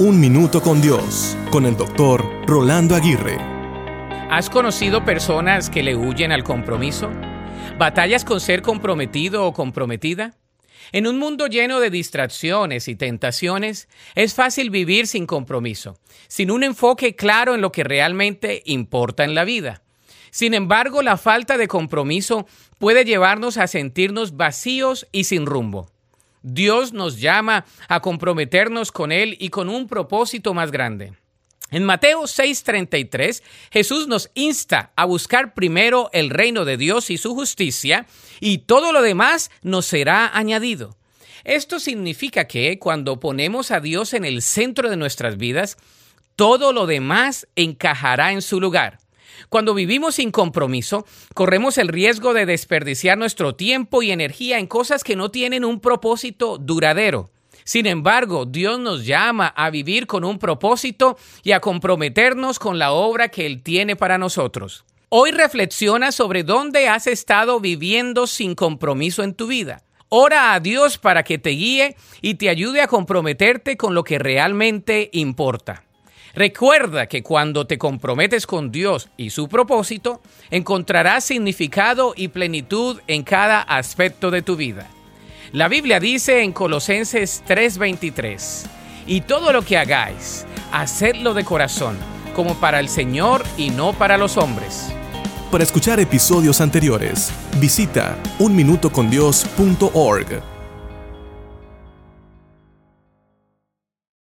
Un Minuto con Dios, con el doctor Rolando Aguirre. ¿Has conocido personas que le huyen al compromiso? ¿Batallas con ser comprometido o comprometida? En un mundo lleno de distracciones y tentaciones, es fácil vivir sin compromiso, sin un enfoque claro en lo que realmente importa en la vida. Sin embargo, la falta de compromiso puede llevarnos a sentirnos vacíos y sin rumbo. Dios nos llama a comprometernos con Él y con un propósito más grande. En Mateo 6:33, Jesús nos insta a buscar primero el reino de Dios y su justicia, y todo lo demás nos será añadido. Esto significa que cuando ponemos a Dios en el centro de nuestras vidas, todo lo demás encajará en su lugar. Cuando vivimos sin compromiso, corremos el riesgo de desperdiciar nuestro tiempo y energía en cosas que no tienen un propósito duradero. Sin embargo, Dios nos llama a vivir con un propósito y a comprometernos con la obra que Él tiene para nosotros. Hoy reflexiona sobre dónde has estado viviendo sin compromiso en tu vida. Ora a Dios para que te guíe y te ayude a comprometerte con lo que realmente importa. Recuerda que cuando te comprometes con Dios y su propósito, encontrarás significado y plenitud en cada aspecto de tu vida. La Biblia dice en Colosenses 3:23, y todo lo que hagáis, hacedlo de corazón, como para el Señor y no para los hombres. Para escuchar episodios anteriores, visita unminutocondios.org.